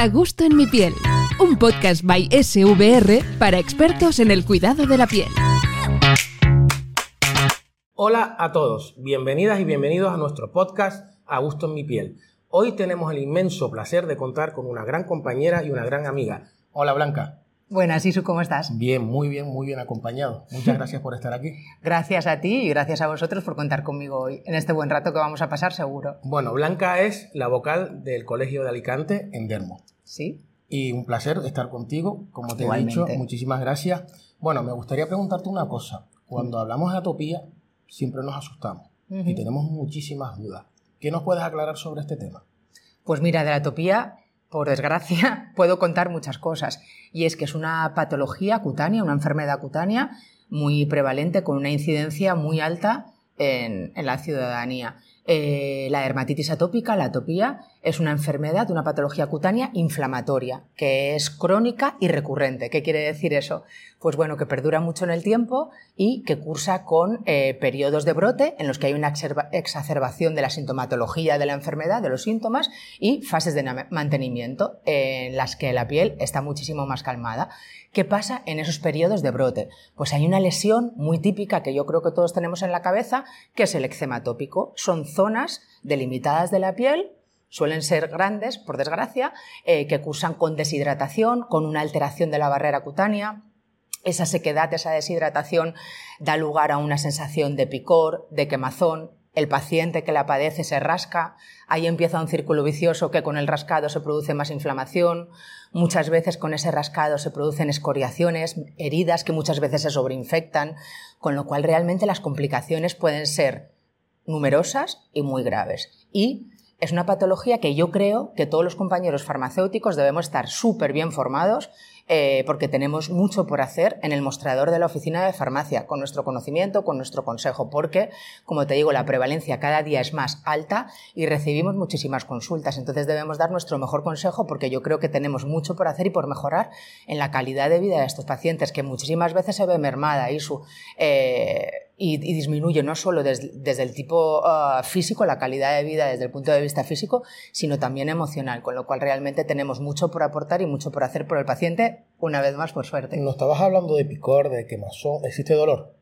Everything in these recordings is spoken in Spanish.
A gusto en mi piel, un podcast by SVR para expertos en el cuidado de la piel. Hola a todos, bienvenidas y bienvenidos a nuestro podcast A gusto en mi piel. Hoy tenemos el inmenso placer de contar con una gran compañera y una gran amiga. Hola Blanca. Buenas, Isu, ¿cómo estás? Bien, muy bien, muy bien acompañado. Muchas gracias por estar aquí. Gracias a ti y gracias a vosotros por contar conmigo hoy, en este buen rato que vamos a pasar seguro. Bueno, Blanca es la vocal del Colegio de Alicante en Dermo. Sí. Y un placer estar contigo, como te he dicho, muchísimas gracias. Bueno, me gustaría preguntarte una cosa. Cuando hablamos de atopía, siempre nos asustamos y tenemos muchísimas dudas. ¿Qué nos puedes aclarar sobre este tema? Pues mira, de la atopía por desgracia, puedo contar muchas cosas. Y es que es una patología cutánea, una enfermedad cutánea muy prevalente, con una incidencia muy alta en, la ciudadanía. Eh, la dermatitis atópica, la atopía, es una enfermedad, una patología cutánea inflamatoria, que es crónica y recurrente. ¿Qué quiere decir eso? Pues bueno, que perdura mucho en el tiempo y que cursa con eh, periodos de brote en los que hay una exacerbación de la sintomatología de la enfermedad, de los síntomas, y fases de mantenimiento en las que la piel está muchísimo más calmada. ¿Qué pasa en esos periodos de brote? Pues hay una lesión muy típica que yo creo que todos tenemos en la cabeza, que es el eczema atópico. Son zonas delimitadas de la piel suelen ser grandes, por desgracia, eh, que cursan con deshidratación, con una alteración de la barrera cutánea. Esa sequedad, esa deshidratación da lugar a una sensación de picor, de quemazón. El paciente que la padece se rasca, ahí empieza un círculo vicioso que con el rascado se produce más inflamación, muchas veces con ese rascado se producen escoriaciones, heridas que muchas veces se sobreinfectan, con lo cual realmente las complicaciones pueden ser numerosas y muy graves. Y es una patología que yo creo que todos los compañeros farmacéuticos debemos estar súper bien formados eh, porque tenemos mucho por hacer en el mostrador de la oficina de farmacia, con nuestro conocimiento, con nuestro consejo, porque, como te digo, la prevalencia cada día es más alta y recibimos muchísimas consultas. Entonces debemos dar nuestro mejor consejo porque yo creo que tenemos mucho por hacer y por mejorar en la calidad de vida de estos pacientes, que muchísimas veces se ve mermada y su... Eh, y, disminuye no solo desde, el tipo ah, físico, la calidad de vida desde el punto de vista físico, sino también emocional, con lo cual realmente tenemos mucho por aportar y mucho por hacer por el paciente, una vez más por suerte. Nos estabas hablando de picor, de quemazón, ¿existe dolor?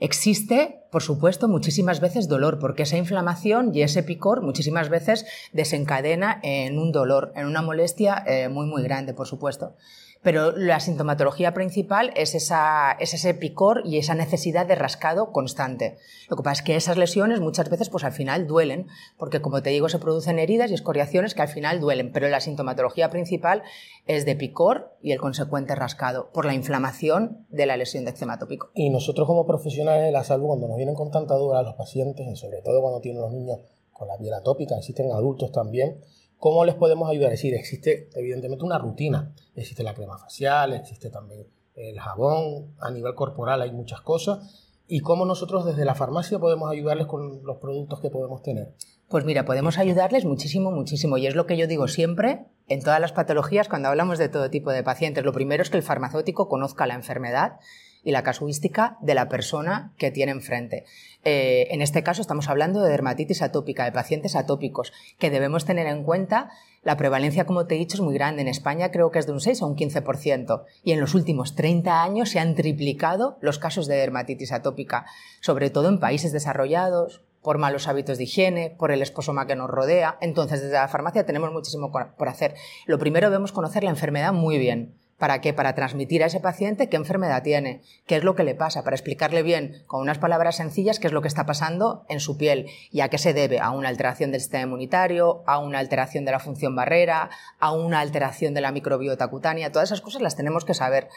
Existe, por supuesto, muchísimas veces dolor, porque esa inflamación y ese picor muchísimas veces desencadena en un dolor, en una molestia eh, muy, muy grande, por supuesto pero la sintomatología principal es, esa, ese picor y esa necesidad de rascado constante. Lo que pasa es que esas lesiones muchas veces pues al final duelen, porque como te digo se producen heridas y escoriaciones que al final duelen, pero la sintomatología principal es de picor y el consecuente rascado por la inflamación de la lesión de eczema tópico. Y nosotros como profesionales de la salud, cuando nos vienen con tanta duda los pacientes, y sobre todo cuando tienen los niños con la piel atópica, existen adultos también, ¿Cómo les podemos ayudar? Es decir, existe evidentemente una rutina. Existe la crema facial, existe también el jabón, a nivel corporal hay muchas cosas. ¿Y cómo nosotros desde la farmacia podemos ayudarles con los productos que podemos tener? Pues mira, podemos ayudarles muchísimo, muchísimo. Y es lo que yo digo siempre en todas las patologías cuando hablamos de todo tipo de pacientes. Lo primero es que el farmacéutico conozca la enfermedad y la casuística de la persona que tiene enfrente. Eh, en este caso estamos hablando de dermatitis atópica, de pacientes atópicos, que debemos tener en cuenta. La prevalencia, como te he dicho, es muy grande. En España creo que es de un 6 a un 15%. Y en los últimos 30 años se han triplicado los casos de dermatitis atópica, sobre todo en países desarrollados, por malos hábitos de higiene, por el esposoma que nos rodea. Entonces, desde la farmacia tenemos muchísimo por hacer. Lo primero debemos conocer la enfermedad muy bien ¿Para qué? Para transmitir a ese paciente qué enfermedad tiene, qué es lo que le pasa, para explicarle bien, con unas palabras sencillas, qué es lo que está pasando en su piel y a qué se debe, a una alteración del sistema inmunitario, a una alteración de la función barrera, a una alteración de la microbiota cutánea, todas esas cosas las tenemos que saber.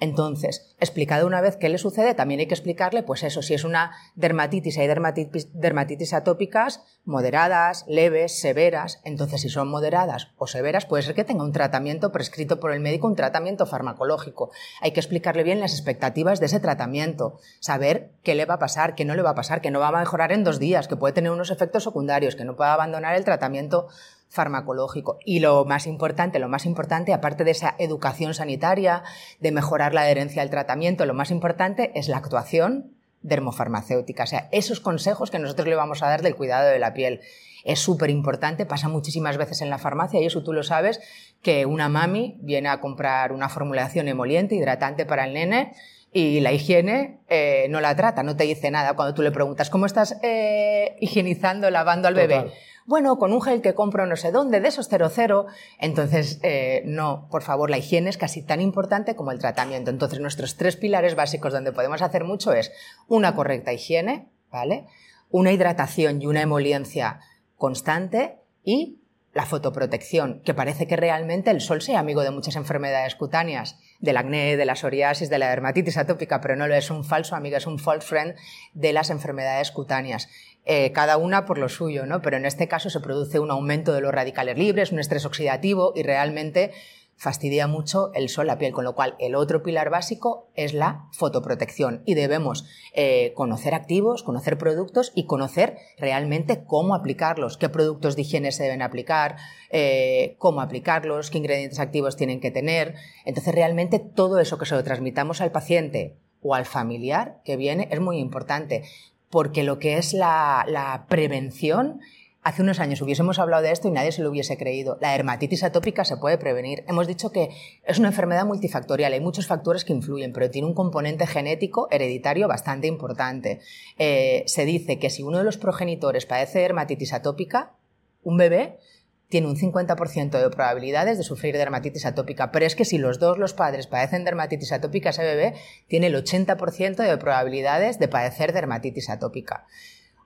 Entonces, explicado una vez qué le sucede, también hay que explicarle, pues eso, si es una dermatitis, hay dermatitis, atópicas moderadas, leves, severas. Entonces, si son moderadas o severas, puede ser que tenga un tratamiento prescrito por el médico, un tratamiento farmacológico. Hay que explicarle bien las expectativas de ese tratamiento, saber qué le va a pasar, qué no le va a pasar, que no va a mejorar en dos días, que puede tener unos efectos secundarios, que no puede abandonar el tratamiento farmacológico. Y lo más importante, lo más importante, aparte de esa educación sanitaria, de mejorar la adherencia al tratamiento, lo más importante es la actuación dermofarmacéutica. O sea, esos consejos que nosotros le vamos a dar del cuidado de la piel. Es súper importante, pasa muchísimas veces en la farmacia y eso tú lo sabes, que una mami viene a comprar una formulación emoliente, hidratante para el nene y la higiene eh, no la trata, no te dice nada. Cuando tú le preguntas, ¿cómo estás eh, higienizando, lavando al bebé? Bueno, con un gel que compro no sé dónde, de esos cero cero. Entonces, eh, no, por favor, la higiene es casi tan importante como el tratamiento. Entonces, nuestros tres pilares básicos donde podemos hacer mucho es una correcta higiene, ¿vale? Una hidratación y una emoliencia constante y la fotoprotección, que parece que realmente el sol sea amigo de muchas enfermedades cutáneas, del acné, de la psoriasis, de la dermatitis atópica, pero no lo es un falso amigo, es un false friend de las enfermedades cutáneas. Eh, cada una por lo suyo, ¿no? Pero en este caso se produce un aumento de los radicales libres, un estrés oxidativo y realmente fastidia mucho el sol la piel, con lo cual el otro pilar básico es la fotoprotección y debemos eh, conocer activos, conocer productos y conocer realmente cómo aplicarlos, qué productos de higiene se deben aplicar, eh, cómo aplicarlos, qué ingredientes activos tienen que tener. Entonces realmente todo eso que se lo transmitamos al paciente o al familiar que viene es muy importante porque lo que es la, la prevención Hace unos años hubiésemos hablado de esto y nadie se lo hubiese creído. La dermatitis atópica se puede prevenir. Hemos dicho que es una enfermedad multifactorial, hay muchos factores que influyen, pero tiene un componente genético hereditario bastante importante. Eh, se dice que si uno de los progenitores padece dermatitis atópica, un bebé tiene un 50% de probabilidades de sufrir dermatitis atópica, pero es que si los dos los padres padecen dermatitis atópica, ese bebé tiene el 80% de probabilidades de padecer dermatitis atópica.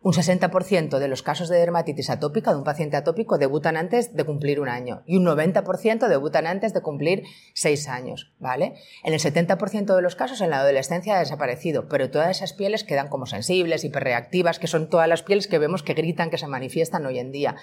Un 60% de los casos de dermatitis atópica de un paciente atópico debutan antes de cumplir un año y un 90% debutan antes de cumplir seis años, ¿vale? En el 70% de los casos en la adolescencia ha desaparecido, pero todas esas pieles quedan como sensibles, hiperreactivas, que son todas las pieles que vemos que gritan, que se manifiestan hoy en día.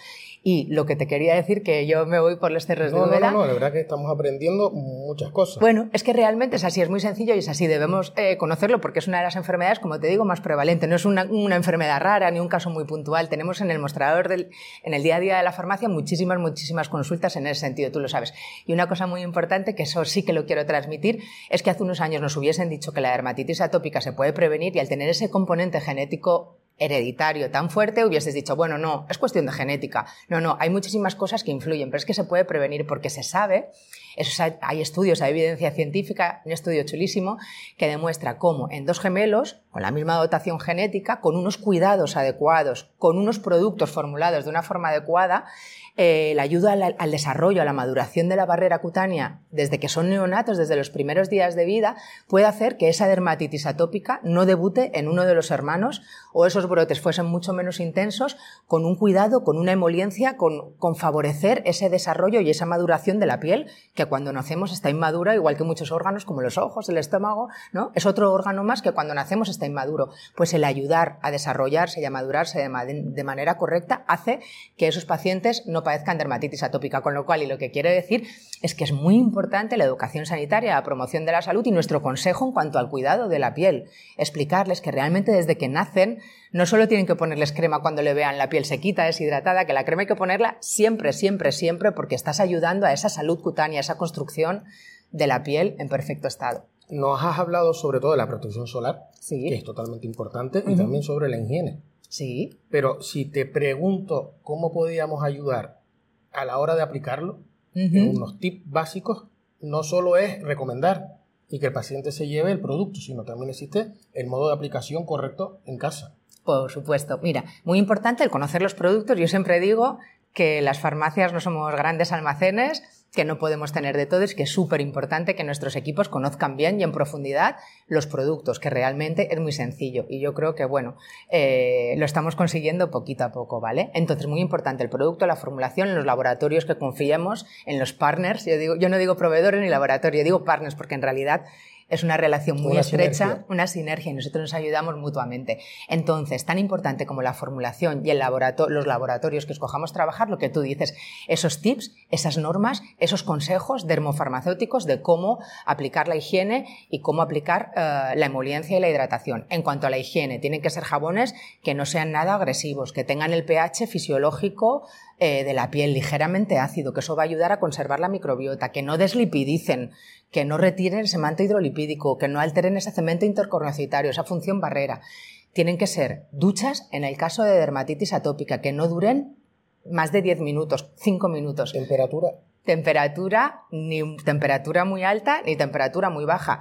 Y lo que te quería decir, que yo me voy por los cerros no, de No, no, la verdad que estamos aprendiendo muchas cosas. Bueno, es que realmente es así, es muy sencillo y es así, debemos eh, conocerlo porque es una de las enfermedades, como te digo, más prevalente, no es una, una enfermedad rara, ni un caso muy puntual. Tenemos en el mostrador, del, en el día a día de la farmacia, muchísimas, muchísimas consultas en ese sentido, tú lo sabes. Y una cosa muy importante, que eso sí que lo quiero transmitir, es que hace unos años nos hubiesen dicho que la dermatitis atópica se puede prevenir y al tener ese componente genético hereditario tan fuerte, hubieses dicho, bueno, no, es cuestión de genética. No, no, hay muchísimas cosas que influyen, pero es que se puede prevenir porque se sabe, hay estudios, hay evidencia científica, un estudio chulísimo que demuestra cómo en dos gemelos, con la misma dotación genética, con unos cuidados adecuados, con unos productos formulados de una forma adecuada, eh, la ayuda al, desarrollo, a la maduración de la barrera cutánea desde que son neonatos, desde los primeros días de vida, puede hacer que esa dermatitis atópica no debute en uno de los hermanos o esos brotes fuesen mucho menos intensos, con un cuidado, con una emoliencia, con, con favorecer ese desarrollo y esa maduración de la piel, que cuando nacemos está inmadura, igual que muchos órganos como los ojos, el estómago, ¿no? Es otro órgano más que cuando nacemos está inmaduro. Pues el ayudar a desarrollarse y a madurarse de, manera correcta hace que esos pacientes no padezcan dermatitis atópica, con lo cual, y lo que quiero decir es que es muy importante la educación sanitaria, la promoción de la salud y nuestro consejo en cuanto al cuidado de la piel. Explicarles que realmente desde que nacen no solo tienen que ponerles crema cuando le vean la piel sequita, deshidratada, que la crema hay que ponerla siempre, siempre, siempre, porque estás ayudando a esa salud cutánea, esa construcción de la piel en perfecto estado. Nos has hablado sobre todo de la protección solar, sí. que es totalmente importante, y también sobre la higiene. Sí. Pero si te pregunto cómo podríamos ayudar a la hora de aplicarlo, en unos tips básicos, no solo es recomendar y que el paciente se lleve el producto, sino también existe el modo de aplicación correcto en casa. Por supuesto. Mira, muy importante el conocer los productos. Yo siempre digo que las farmacias no somos grandes almacenes, que no podemos tener de todo, es que es súper importante que nuestros equipos conozcan bien y en profundidad los productos, que realmente es muy sencillo. Y yo creo que, bueno, eh, lo estamos consiguiendo poquito a poco, ¿vale? Entonces, muy importante el producto, la formulación, los laboratorios que confiemos, en los partners. Yo, digo, yo no digo proveedores ni laboratorio, digo partners, porque en realidad es una relación muy estrecha, una sinergia y nosotros nos ayudamos mutuamente. Entonces, tan importante como la formulación y el los laboratorios que escojamos trabajar, lo que tú dices, esos tips, esas normas, esos consejos dermofarmacéuticos de cómo aplicar la higiene y cómo aplicar eh, la emoliencia y la hidratación. En cuanto a la higiene, tienen que ser jabones que no sean nada agresivos, que tengan el pH fisiológico eh, de la piel ligeramente ácido, que eso va a ayudar a conservar la microbiota, que no deslipidicen, que no retiren ese manto hidrolipídico, que no alteren ese cemento intercorneocitario, esa función barrera. Tienen que ser duchas, en el caso de dermatitis atópica, que no duren más de 10 minutos, 5 minutos. ¿Temperatura? Temperatura, ni temperatura muy alta ni temperatura muy baja.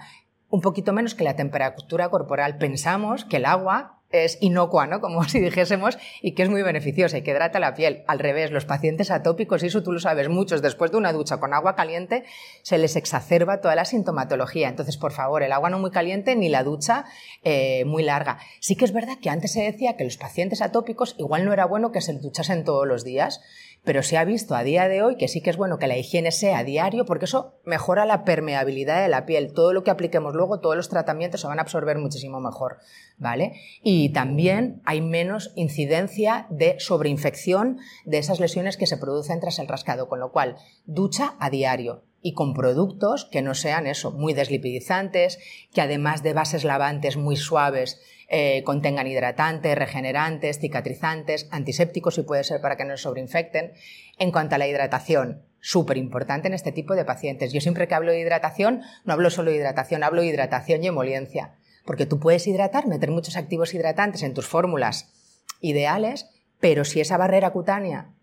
Un poquito menos que la temperatura corporal. Pensamos que el agua es inocua, ¿no? Como si dijésemos, y que es muy beneficiosa y que hidrata la piel. Al revés, los pacientes atópicos, y eso tú lo sabes, muchos después de una ducha con agua caliente, se les exacerba toda la sintomatología. Entonces, por favor, el agua no muy caliente ni la ducha eh, muy larga. Sí que es verdad que antes se decía que los pacientes atópicos igual no era bueno que se duchasen todos los días, pero se ha visto a día de hoy que sí que es bueno que la higiene sea a diario porque eso mejora la permeabilidad de la piel. Todo lo que apliquemos luego, todos los tratamientos se van a absorber muchísimo mejor, ¿vale? Y también hay menos incidencia de sobreinfección de esas lesiones que se producen tras el rascado, con lo cual ducha a diario y con productos que no sean eso, muy deslipidizantes, que además de bases lavantes muy suaves, eh, contengan hidratantes, regenerantes, cicatrizantes, antisépticos si puede ser para que no sobreinfecten. En cuanto a la hidratación, súper importante en este tipo de pacientes. Yo siempre que hablo de hidratación, no hablo solo de hidratación, hablo de hidratación y emoliencia. Porque tú puedes hidratar, meter muchos activos hidratantes en tus fórmulas ideales, pero si esa barrera cutánea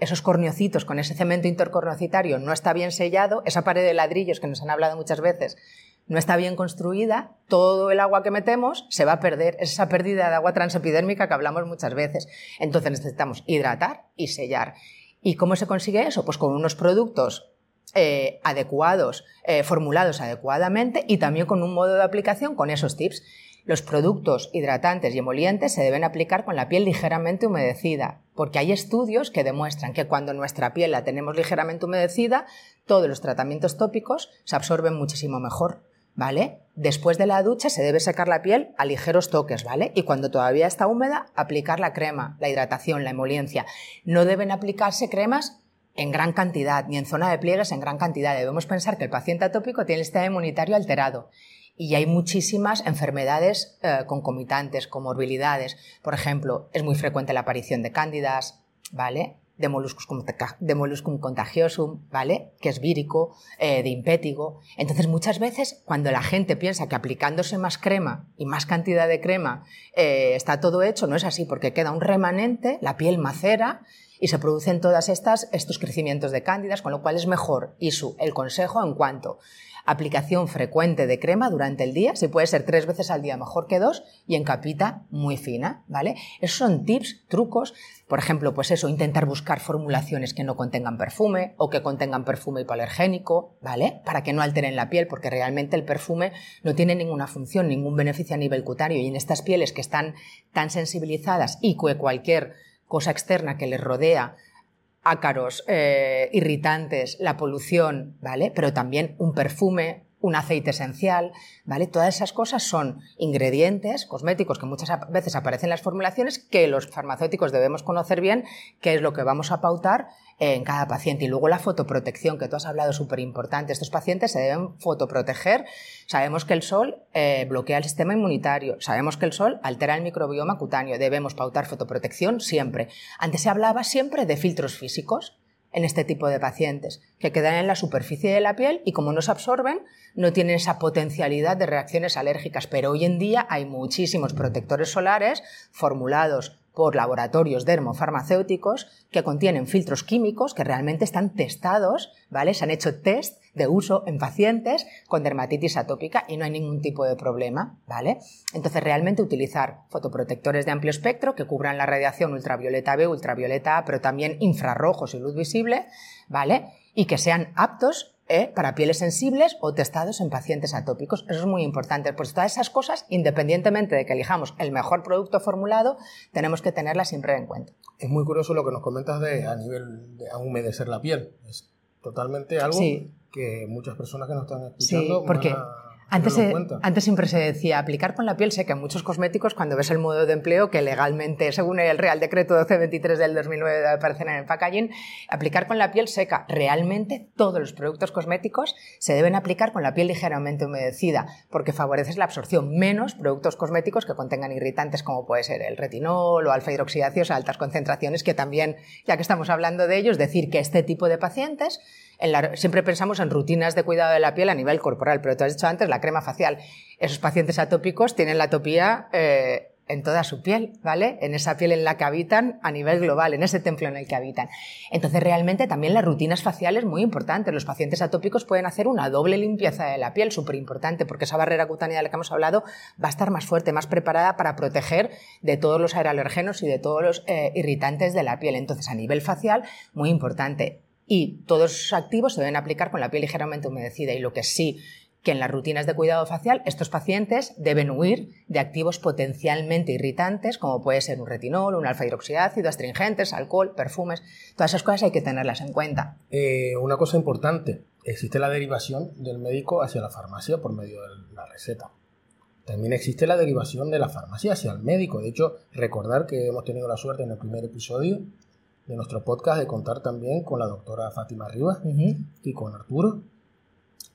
esos corneocitos con ese cemento intercorneocitario no está bien sellado, esa pared de ladrillos que nos han hablado muchas veces no está bien construida, todo el agua que metemos se va a perder. Es esa pérdida de agua transepidérmica que hablamos muchas veces. Entonces necesitamos hidratar y sellar. ¿Y cómo se consigue eso? Pues con unos productos eh, adecuados, eh, formulados adecuadamente y también con un modo de aplicación con esos tips. Los productos hidratantes y emolientes se deben aplicar con la piel ligeramente humedecida, porque hay estudios que demuestran que cuando nuestra piel la tenemos ligeramente humedecida, todos los tratamientos tópicos se absorben muchísimo mejor. ¿Vale? Después de la ducha se debe secar la piel a ligeros toques, ¿vale? Y cuando todavía está húmeda, aplicar la crema, la hidratación, la emoliencia. No deben aplicarse cremas en gran cantidad, ni en zona de pliegues en gran cantidad. Debemos pensar que el paciente atópico tiene el inmunitario alterado y hay muchísimas enfermedades eh, concomitantes, comorbilidades. Por ejemplo, es muy frecuente la aparición de cándidas, ¿vale? de molluscum, contagiosum, ¿vale? Que es vírico, eh, de impétigo. Entonces, muchas veces, cuando la gente piensa que aplicándose más crema y más cantidad de crema eh, está todo hecho, no es así, porque queda un remanente, la piel macera y se producen todas estas, estos crecimientos de cándidas, con lo cual es mejor, ISU, el consejo en cuanto aplicación frecuente de crema durante el día, si puede ser tres veces al día mejor que dos, y en capita muy fina, ¿vale? Esos son tips, trucos, por ejemplo, pues eso, intentar buscar formulaciones que no contengan perfume o que contengan perfume hipoalergénico, ¿vale? Para que no alteren la piel, porque realmente el perfume no tiene ninguna función, ningún beneficio a nivel cutáneo, y en estas pieles que están tan sensibilizadas y que cualquier cosa externa que les rodea, ácaros, eh, irritantes, la polución, ¿vale? Pero también un perfume, un aceite esencial, ¿vale? Todas esas cosas son ingredientes cosméticos que muchas veces aparecen en las formulaciones que los farmacéuticos debemos conocer bien, qué es lo que vamos a pautar en cada paciente. Y luego la fotoprotección, que tú has hablado súper importante. Estos pacientes se deben fotoproteger. Sabemos que el sol eh, bloquea el sistema inmunitario, sabemos que el sol altera el microbioma cutáneo. Debemos pautar fotoprotección siempre. Antes se hablaba siempre de filtros físicos en este tipo de pacientes, que quedan en la superficie de la piel y como no se absorben, no tienen esa potencialidad de reacciones alérgicas. Pero hoy en día hay muchísimos protectores solares formulados por laboratorios dermofarmacéuticos que contienen filtros químicos que realmente están testados, ¿vale? Se han hecho test de uso en pacientes con dermatitis atópica y no hay ningún tipo de problema, ¿vale? Entonces, realmente utilizar fotoprotectores de amplio espectro que cubran la radiación ultravioleta B, ultravioleta A, pero también infrarrojos y luz visible, ¿vale? Y que sean aptos ¿eh? para pieles sensibles o testados en pacientes atópicos. Eso es muy importante. Pues todas esas cosas, independientemente de que elijamos el mejor producto formulado, tenemos que tenerlas siempre en cuenta. Es muy curioso lo que nos comentas de a nivel de humedecer la piel. Es totalmente algo que muchas personas que nos están escuchando sí, porque Antes, antes, siempre se decía aplicar con la piel seca. En muchos cosméticos, cuando ves el modo de empleo, que legalmente, según el Real Decreto 1223 del 2009, aparecen en el packaging, aplicar con la piel seca. Realmente todos los productos cosméticos se deben aplicar con la piel ligeramente humedecida, porque favoreces la absorción, menos productos cosméticos que contengan irritantes como puede ser el retinol o alfa hidroxiáceos a altas concentraciones, que también, ya que estamos hablando de ellos, decir que este tipo de pacientes siempre pensamos en rutinas de cuidado de la piel a nivel corporal, pero tú has dicho antes la crema facial. Esos pacientes atópicos tienen la atopía eh, en toda su piel, ¿vale? En esa piel en la que habitan a nivel global, en ese templo en el que habitan. Entonces, realmente también las rutinas faciales muy importantes. Los pacientes atópicos pueden hacer una doble limpieza de la piel, súper importante, porque esa barrera cutánea de la que hemos hablado va a estar más fuerte, más preparada para proteger de todos los aeroalergenos y de todos los eh, irritantes de la piel. Entonces, a nivel facial, muy importante y todos esos activos se deben aplicar con la piel ligeramente humedecida. Y lo que sí que en las rutinas de cuidado facial estos pacientes deben huir de activos potencialmente irritantes como puede ser un retinol, un alfa hidroxiácido, astringentes, alcohol, perfumes. Todas esas cosas hay que tenerlas en cuenta. Eh, una cosa importante, existe la derivación del médico hacia la farmacia por medio de la receta. También existe la derivación de la farmacia hacia el médico. De hecho, recordar que hemos tenido la suerte en el primer episodio de nuestro podcast de contar también con la doctora Fátima Rivas y con Arturo.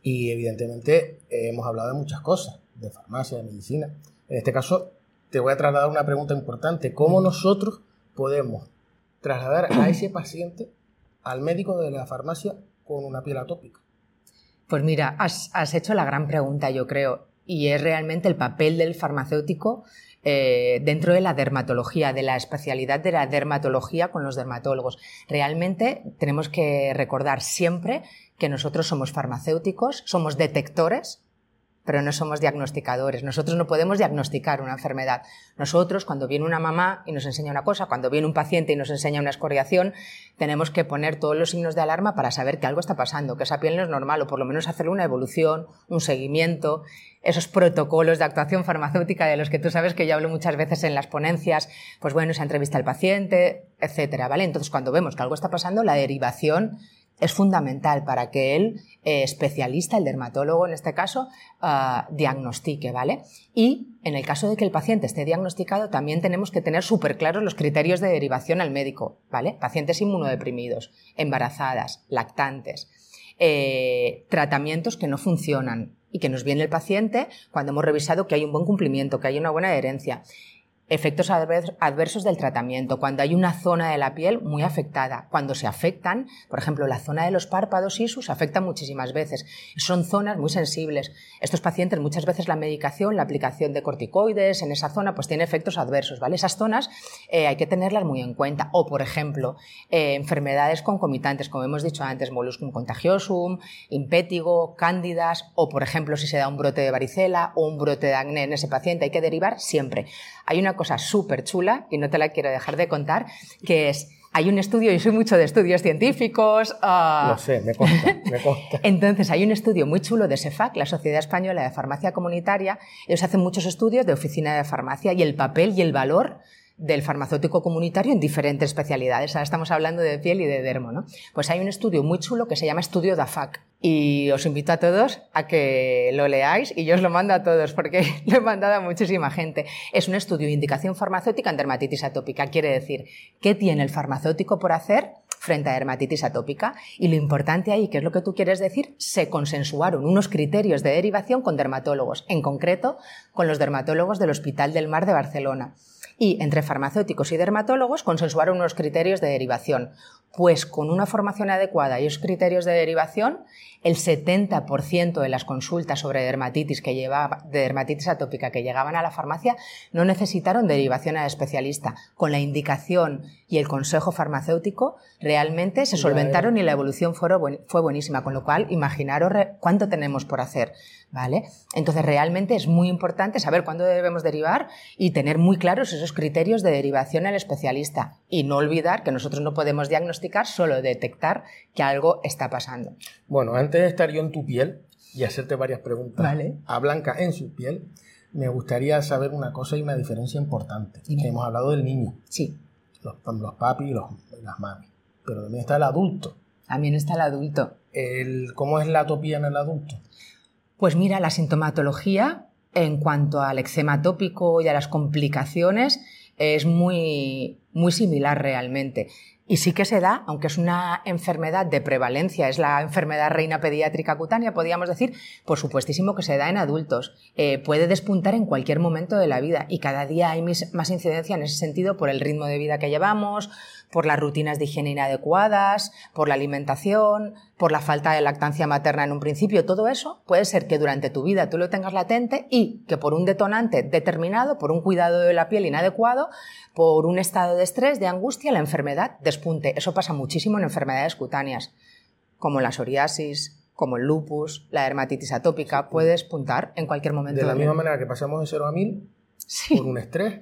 Y evidentemente eh, hemos hablado de muchas cosas, de farmacia, de medicina. En este caso, te voy a trasladar una pregunta importante. ¿Cómo nosotros podemos trasladar a ese paciente al médico de la farmacia con una piel atópica? Pues mira, has, has hecho la gran pregunta, yo creo, y es realmente el papel del farmacéutico eh, dentro de la dermatología, de la especialidad de la dermatología con los dermatólogos. Realmente tenemos que recordar siempre que nosotros somos farmacéuticos, somos detectores pero no somos diagnosticadores. Nosotros no podemos diagnosticar una enfermedad. Nosotros, cuando viene una mamá y nos enseña una cosa, cuando viene un paciente y nos enseña una escoriación, tenemos que poner todos los signos de alarma para saber que algo está pasando, que esa piel no es normal, o por lo menos hacer una evolución, un seguimiento, esos protocolos de actuación farmacéutica de los que tú sabes que yo hablo muchas veces en las ponencias, pues bueno, se entrevista al paciente, etcétera, ¿vale? Entonces, cuando vemos que algo está pasando, la derivación es fundamental para que el eh, especialista, el dermatólogo en este caso, ah, diagnostique, ¿vale? Y en el caso de que el paciente esté diagnosticado, también tenemos que tener súper claros los criterios de derivación al médico, ¿vale? Pacientes inmunodeprimidos, embarazadas, lactantes, eh, tratamientos que no funcionan y que nos viene el paciente cuando hemos revisado que hay un buen cumplimiento, que hay una buena adherencia efectos adversos del tratamiento, cuando hay una zona de la piel muy afectada, cuando se afectan, por ejemplo, la zona de los párpados y sus afecta muchísimas veces. Son zonas muy sensibles. Estos pacientes muchas veces la medicación, la aplicación de corticoides en esa zona, pues tiene efectos adversos, ¿vale? Esas zonas eh, hay que tenerlas muy en cuenta. O, por ejemplo, eh, enfermedades concomitantes, como hemos dicho antes, molluscum contagiosum, impétigo, cándidas, o, por ejemplo, si se da un brote de varicela o un brote de acné en ese paciente, hay que derivar siempre. Hay una cosa súper chula, y no te la quiero dejar de contar, que es hay un estudio, y soy mucho de estudios científicos. Uh... Lo sé, me consta, me consta. Entonces, hay un estudio muy chulo de SEFAC, la Sociedad Española de Farmacia Comunitaria. Ellos hacen muchos estudios de oficina de farmacia y el papel y el valor del farmacéutico comunitario en diferentes especialidades. Ahora estamos hablando de piel y de dermo, ¿no? Pues hay un estudio muy chulo que se llama Estudio DAFAC. Y os invito a todos a que lo leáis y yo os lo mando a todos porque lo he mandado a muchísima gente. Es un estudio de indicación farmacéutica en dermatitis atópica. Quiere decir, ¿qué tiene el farmacéutico por hacer frente a dermatitis atópica. Y lo importante ahí, que es lo que tú quieres decir, se consensuaron unos criterios de derivación con dermatólogos, en concreto con los dermatólogos del Hospital del Mar de Barcelona y entre farmacéuticos y dermatólogos consensuaron unos criterios de derivación. Pues con una formación adecuada y esos criterios de derivación, el 70% de las consultas sobre dermatitis, que llevaba, de dermatitis atópica que llegaban a la farmacia no necesitaron derivación al especialista. Con la indicación y el consejo farmacéutico realmente se solventaron y la evolución fue, fue buenísima, con lo cual imaginaros cuánto tenemos por hacer. ¿Vale? Entonces realmente es muy importante saber cuándo debemos derivar y tener muy claros esos criterios de derivación al especialista y no olvidar que nosotros no podemos diagnosticar, solo detectar que algo está pasando. Bueno, antes de estar yo en tu piel y hacerte varias preguntas a Blanca en su piel, me gustaría saber una cosa y una diferencia importante. hemos hablado del niño. Sí. Los, los papis y los, las mami. Pero también está el adulto. También está el adulto. El, ¿Cómo es la atopía en el adulto? Pues mira, la sintomatología en cuanto al eczema atópico y a las complicaciones es muy, muy similar realmente. Y sí que se da, aunque es una enfermedad de prevalencia, es la enfermedad reina pediátrica cutánea, podríamos decir, por supuestísimo que se da en adultos. Eh, puede despuntar en cualquier momento de la vida y cada día hay más incidencia en ese sentido por el ritmo de vida que llevamos, por las rutinas de higiene inadecuadas, por la alimentación, por la falta de lactancia materna en un principio. Todo eso puede ser que durante tu vida tú lo tengas latente y que por un detonante determinado, por un cuidado de la piel inadecuado, por un estado de estrés, de angustia, la enfermedad despunte. Eso pasa muchísimo en enfermedades cutáneas, como la psoriasis, como el lupus, la dermatitis atópica, puede despuntar en cualquier momento. De la misma manera que pasamos de 0 a 1000 por un estrés,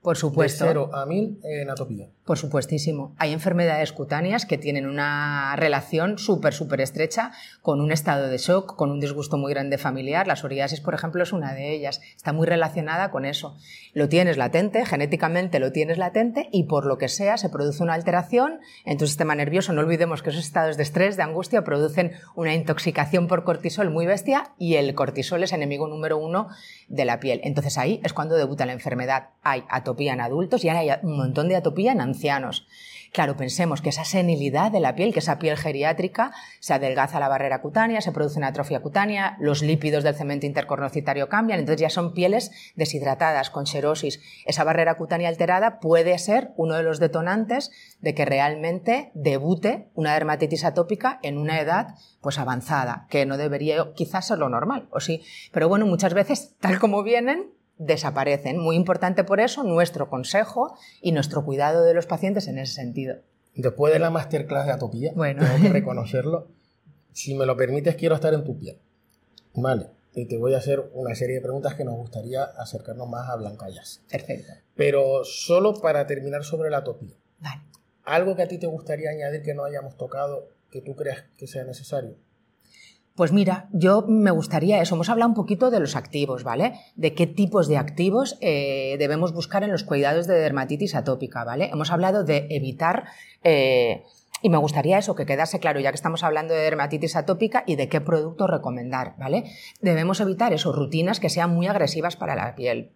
por supuesto. De 0 a 1000 en atopía. Por supuestísimo. Hay enfermedades cutáneas que tienen una relación súper, súper estrecha con un estado de shock, con un disgusto muy grande familiar. La psoriasis, por ejemplo, es una de ellas. Está muy relacionada con eso. Lo tienes latente, genéticamente lo tienes latente y por lo que sea se produce una alteración en tu sistema nervioso. No olvidemos que esos estados de estrés, de angustia, producen una intoxicación por cortisol muy bestia y el cortisol es enemigo número uno de la piel. Entonces ahí es cuando debuta la enfermedad. Hay atopía en adultos y hay un montón de atopía en ancianos Claro, pensemos que esa senilidad de la piel, que esa piel geriátrica, se adelgaza la barrera cutánea, se produce una atrofia cutánea, los lípidos del cemento intercornocitario cambian, entonces ya son pieles deshidratadas, con xerosis. Esa barrera cutánea alterada puede ser uno de los detonantes de que realmente debute una dermatitis atópica en una edad pues avanzada, que no debería quizás ser lo normal, o sí. Pero bueno, muchas veces, tal como vienen, desaparecen. Muy importante por eso nuestro consejo y nuestro cuidado de los pacientes en ese sentido. Después de la masterclass de atopía, tengo que reconocerlo. Si me lo permites, quiero estar en tu piel. Vale. Y te voy a hacer una serie de preguntas que nos gustaría acercarnos más a Blancayas. Perfecto. Pero solo para terminar sobre la atopía. Vale. ¿Algo que a ti te gustaría añadir que no hayamos tocado, que tú creas que sea necesario? Pues mira, yo me gustaría eso. Hemos hablado un poquito de los activos, ¿vale? De qué tipos de activos eh, debemos buscar en los cuidados de dermatitis atópica, ¿vale? Hemos hablado de evitar. Eh, y me gustaría eso, que quedase claro, ya que estamos hablando de dermatitis atópica y de qué producto recomendar, ¿vale? Debemos evitar eso, rutinas que sean muy agresivas para la piel.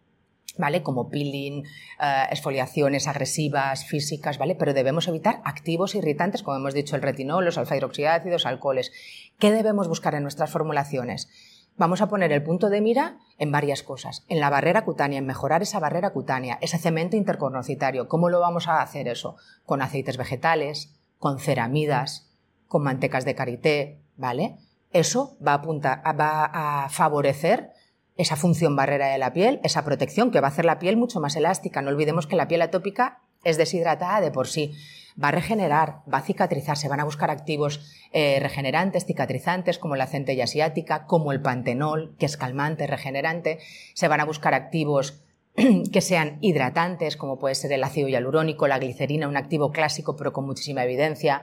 ¿Vale? Como peeling, eh, exfoliaciones agresivas, físicas, ¿vale? Pero debemos evitar activos irritantes, como hemos dicho, el retinol, los alfa hidroxiácidos, alcoholes. ¿Qué debemos buscar en nuestras formulaciones? Vamos a poner el punto de mira en varias cosas. En la barrera cutánea, en mejorar esa barrera cutánea, ese cemento intercornocitario. ¿Cómo lo vamos a hacer eso? Con aceites vegetales, con ceramidas, con mantecas de karité, ¿vale? Eso va a, apuntar, va a favorecer esa función barrera de la piel, esa protección que va a hacer la piel mucho más elástica. No olvidemos que la piel atópica es deshidratada de por sí. Va a regenerar, va a cicatrizar, se van a buscar activos eh, regenerantes, cicatrizantes, como la centella asiática, como el pantenol, que es calmante, regenerante. Se van a buscar activos que sean hidratantes, como puede ser el ácido hialurónico, la glicerina, un activo clásico pero con muchísima evidencia.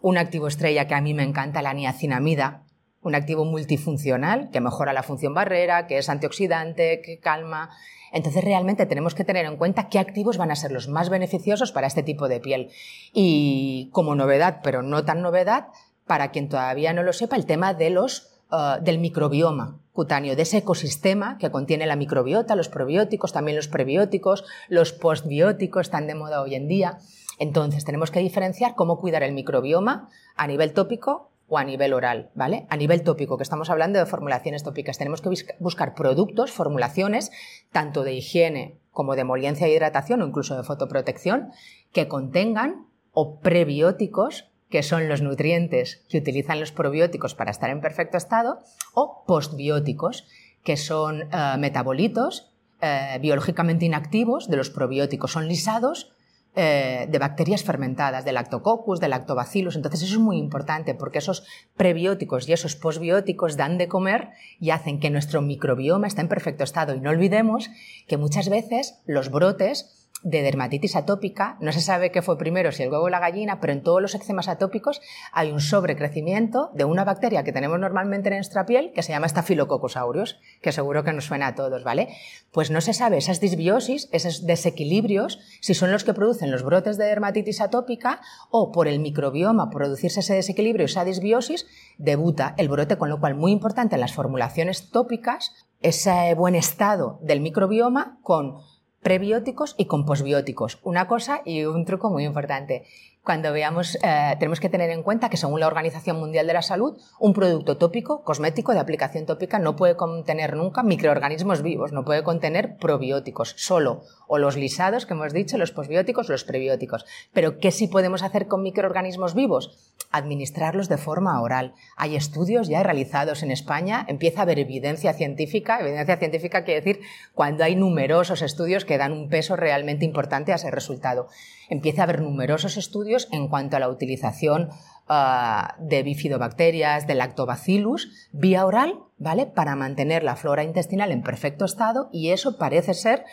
Un activo estrella que a mí me encanta, la niacinamida, un activo multifuncional que mejora la función barrera, que es antioxidante, que calma. Entonces realmente tenemos que tener en cuenta qué activos van a ser los más beneficiosos para este tipo de piel. Y como novedad, pero no tan novedad, para quien todavía no lo sepa, el tema de los, uh, del microbioma cutáneo, de ese ecosistema que contiene la microbiota, los probióticos, también los prebióticos, los postbióticos están de moda hoy en día. Entonces tenemos que diferenciar cómo cuidar el microbioma a nivel tópico o a nivel oral, ¿vale? A nivel tópico, que estamos hablando de formulaciones tópicas, tenemos que buscar productos, formulaciones, tanto de higiene como de emoliencia e hidratación o incluso de fotoprotección, que contengan o prebióticos, que son los nutrientes que utilizan los probióticos para estar en perfecto estado, o postbióticos, que son eh, metabolitos eh, biológicamente inactivos de los probióticos, son lisados eh, de bacterias fermentadas, de lactococcus, de lactobacillus. Entonces eso es muy importante porque esos prebióticos y esos posbióticos dan de comer y hacen que nuestro microbioma esté en perfecto estado. Y no olvidemos que muchas veces los brotes de dermatitis atópica. No se sabe qué fue primero, si el huevo o la gallina, pero en todos los eczemas atópicos hay un sobrecrecimiento de una bacteria que tenemos normalmente en nuestra piel que se llama Staphylococcus aureus, que seguro que nos suena a todos, ¿vale? Pues no se sabe esas disbiosis, esos desequilibrios, si son los que producen los brotes de dermatitis atópica o por el microbioma producirse ese desequilibrio, esa disbiosis, debuta el brote, con lo cual muy importante en las formulaciones tópicas ese buen estado del microbioma con prebióticos y con posbióticos. Una cosa y un truco muy importante cuando veamos, eh, tenemos que tener en cuenta que según la Organización Mundial de la Salud, un producto tópico, cosmético de aplicación tópica, no puede contener nunca microorganismos vivos, no puede contener probióticos, solo o los lisados que hemos dicho, los posbióticos, los prebióticos. Pero ¿qué sí podemos hacer con microorganismos vivos? Administrarlos de forma oral. Hay estudios ya realizados en España, empieza a haber evidencia científica, evidencia científica quiere decir cuando hay numerosos estudios que dan un peso realmente importante a ese resultado. Empieza a haber numerosos estudios en cuanto a la utilización ah, de bifidobacterias, de lactobacillus, vía oral, ¿vale? Para mantener la flora intestinal en perfecto estado y eso parece ser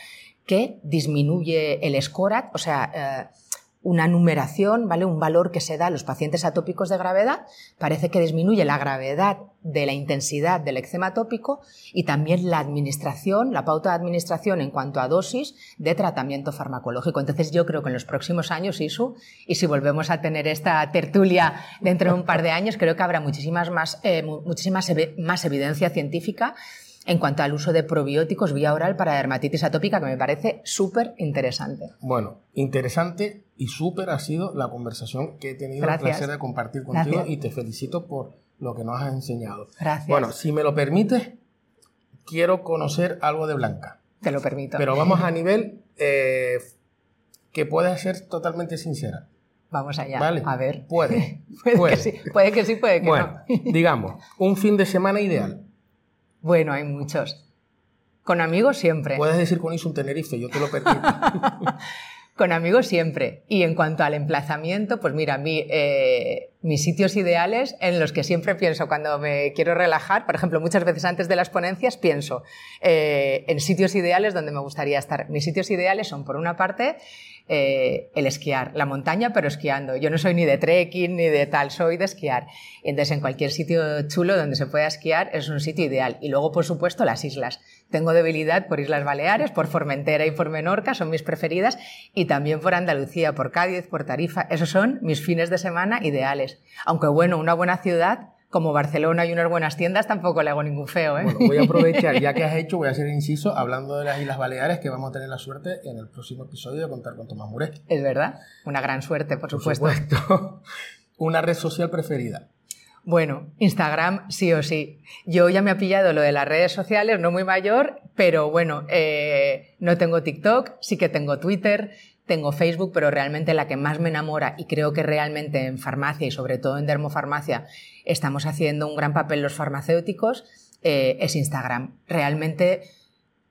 que disminuye el SCORAT, o sea, eh, una numeración, ¿vale? Un valor que se da a los pacientes atópicos de gravedad, parece que disminuye la gravedad de la intensidad del eczema atópico y también la administración, la pauta de administración en cuanto a dosis de tratamiento farmacológico. Entonces yo creo que en los próximos años, ISU, y si volvemos a tener esta tertulia dentro de un par de años, creo que habrá muchísimas más, eh, muchísimas más evidencia científica en cuanto al uso de probióticos vía oral para dermatitis atópica, que me parece súper interesante. Bueno, interesante y súper ha sido la conversación que he tenido el placer de compartir contigo y te felicito por lo que nos has enseñado. Gracias. Bueno, si me lo permites, quiero conocer algo de Blanca. Te lo permito. Pero vamos a nivel eh, que puede ser totalmente sincera. Vamos allá. ¿Vale? A ver. Puede. puede, Que sí, puede que sí, puede que bueno, digamos, un fin de semana ideal. Bueno, hay muchos. Con amigos siempre. Puedes decir con un Tenerife, yo te lo permito. con amigos siempre. Y en cuanto al emplazamiento, pues mira, mi, eh, mis sitios ideales en los que siempre pienso cuando me quiero relajar, por ejemplo, muchas veces antes de las ponencias pienso eh, en sitios ideales donde me gustaría estar. Mis sitios ideales son, por una parte, eh, el esquiar, la montaña, pero esquiando. Yo no soy ni de trekking ni de tal, soy de esquiar. Entonces, en cualquier sitio chulo donde se pueda esquiar es un sitio ideal. Y luego, por supuesto, las islas. Tengo debilidad por Islas Baleares, por Formentera y por Menorca, son mis preferidas, y también por Andalucía, por Cádiz, por Tarifa. Esos son mis fines de semana ideales. Aunque bueno, una buena ciudad como Barcelona y unas buenas tiendas, tampoco le hago ningún feo. ¿eh? Bueno, voy a aprovechar, ya que has hecho, voy a hacer inciso hablando de las Islas Baleares, que vamos a tener la suerte en el próximo episodio de contar con Tomás Muret. Es verdad, una gran suerte, por, por supuesto. supuesto. una red social preferida. Bueno, Instagram sí o sí. Yo ya me ha pillado lo de las redes sociales, no muy mayor, pero bueno, eh, no tengo TikTok, sí que tengo Twitter, tengo Facebook, pero realmente la que más me enamora y creo que realmente en farmacia y sobre todo en dermofarmacia estamos haciendo un gran papel los farmacéuticos eh, es Instagram. Realmente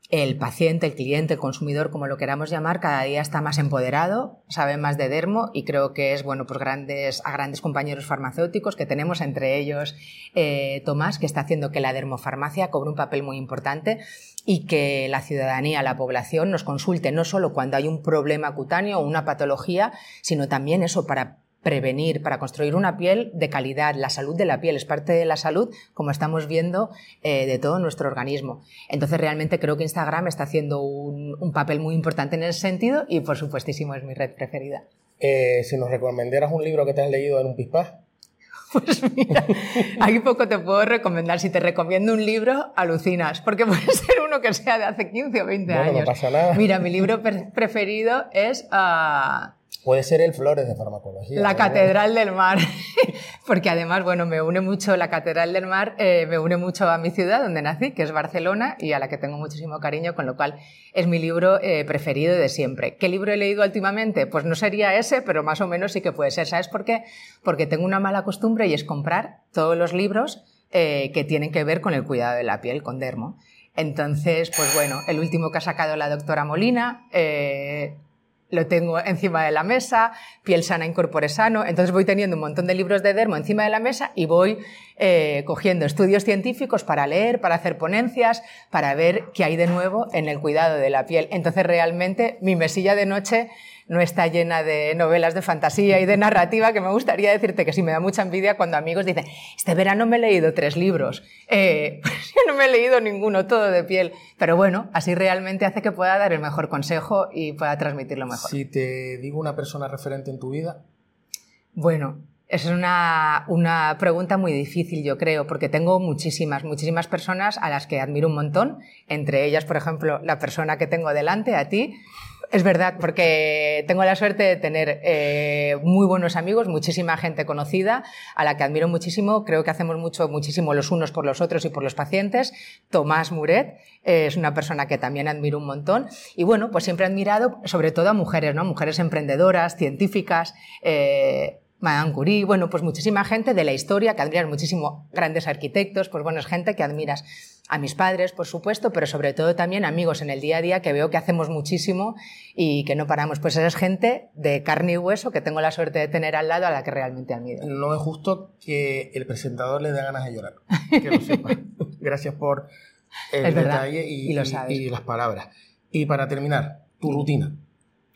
el paciente, el cliente, el consumidor, como lo queramos llamar, cada día está más empoderado, sabe más de dermo y creo que es bueno pues grandes, a grandes compañeros farmacéuticos que tenemos, entre ellos eh, Tomás, que está haciendo que la dermofarmacia cobre un papel muy importante y que la ciudadanía, la población nos consulte no solo cuando hay un problema cutáneo o una patología, sino también eso para prevenir, para construir una piel de calidad. La salud de la piel es parte de la salud, como estamos viendo, eh, de todo nuestro organismo. Entonces, realmente creo que Instagram está haciendo un, papel muy importante en ese sentido y, por supuestísimo, es mi red preferida. Eh, si nos recomendaras un libro que te has leído en un pispás. Pues mira, aquí poco te puedo recomendar. Si te recomiendo un libro, alucinas, porque puede ser uno que sea de hace 15 o 20 bueno, años. No pasa nada. Mira, mi libro preferido es uh, Puede ser el Flores de Farmacología. La Catedral del Mar, porque además, bueno, me une mucho la Catedral del Mar, eh, me une mucho a mi ciudad donde nací, que es Barcelona, y a la que tengo muchísimo cariño, con lo cual es mi libro eh, preferido de siempre. ¿Qué libro he leído últimamente? Pues no sería ese, pero más o menos sí que puede ser. ¿Sabes por qué? Porque tengo una mala costumbre y es comprar todos los libros eh, que tienen que ver con el cuidado de la piel, con dermo. Entonces, pues bueno, el último que ha sacado la doctora Molina, lo tengo encima de la mesa, piel sana, incorpore sano. Entonces voy teniendo un montón de libros de dermo encima de la mesa y voy eh, cogiendo estudios científicos para leer, para hacer ponencias, para ver qué hay de nuevo en el cuidado de la piel. Entonces, realmente, mi mesilla de noche no está llena de novelas de fantasía y de narrativa, que me gustaría decirte que sí me da mucha envidia cuando amigos dicen, este verano me he leído tres libros. Eh, pues yo no me he leído ninguno, todo de piel. Pero bueno, así realmente hace que pueda dar el mejor consejo y pueda transmitirlo mejor. Si te digo una persona referente en tu vida. Bueno, es una, una, pregunta muy difícil, yo creo, porque tengo muchísimas, muchísimas personas a las que admiro un montón, entre ellas, por ejemplo, la persona que tengo delante, a ti, es verdad, porque tengo la suerte de tener eh, muy buenos amigos, muchísima gente conocida, a la que admiro muchísimo. Creo que hacemos mucho, muchísimo los unos por los otros y por los pacientes. Tomás Muret eh, es una persona que también admiro un montón. Y bueno, pues siempre he admirado sobre todo a mujeres, ¿no? Mujeres emprendedoras, científicas. Eh, Madame Curie, bueno, pues muchísima gente de la historia que admiras muchísimo, grandes arquitectos, pues bueno, es gente que admiras a mis padres, por supuesto, pero sobre todo también amigos en el día a día que veo que hacemos muchísimo y que no paramos. Pues es gente de carne y hueso que tengo la suerte de tener al lado a la que realmente admiro. No es justo que el presentador le dé ganas de llorar, que lo sepa. Gracias por el detalle y, y las palabras. Y para terminar, tu rutina.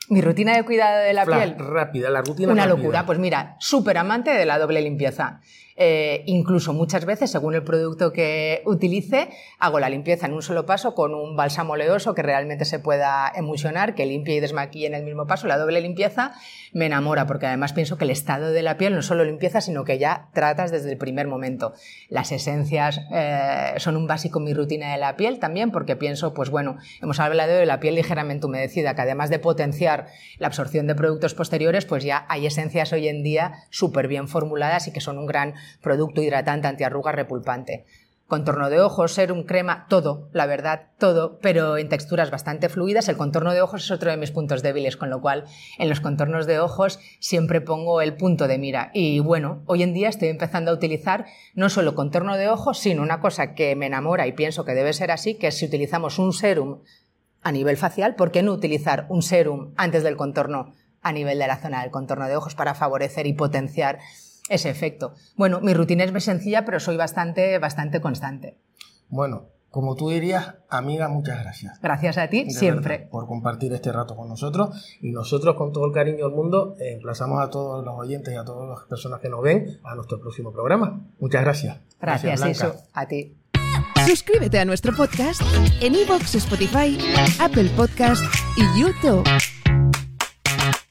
Mi rutina de cuidado de la piel. Rápida, la rutina. Una locura. Pues mira, súper amante de la doble limpieza. Eh, incluso muchas veces, según el producto que utilice, hago la limpieza en un solo paso con un bálsamo oleoso que realmente se pueda emulsionar, que limpie y desmaquille en el mismo paso. La doble limpieza me enamora porque además pienso que el estado de la piel no solo limpieza, sino que ya tratas desde el primer momento. Las esencias eh, son un básico en mi rutina de la piel también porque pienso, pues bueno, hemos hablado de la piel ligeramente humedecida, que además de potenciar la absorción de productos posteriores, pues ya hay esencias hoy en día súper bien formuladas y que son un gran producto hidratante, antiarruga, repulpante. Contorno de ojos, serum, crema, todo, la verdad, todo, pero en texturas bastante fluidas. El contorno de ojos es otro de mis puntos débiles, con lo cual en los contornos de ojos siempre pongo el punto de mira. Y bueno, hoy en día estoy empezando a utilizar no solo contorno de ojos, sino una cosa que me enamora y pienso que debe ser así, que es si utilizamos un serum a nivel facial, ¿por qué no utilizar un serum antes del contorno a nivel de la zona del contorno de ojos para favorecer y potenciar ese efecto. Bueno, mi rutina es muy sencilla, pero soy bastante, bastante constante. Bueno, como tú dirías, amiga, muchas gracias. Gracias a ti, siempre. por compartir este rato con nosotros. Y nosotros, con todo el cariño del mundo, emplazamos a todos los oyentes y a todas las personas que nos ven a nuestro próximo programa. Muchas gracias. Gracias, gracias A ti. Suscríbete a nuestro podcast en iVoox, Spotify, Apple Podcast y YouTube.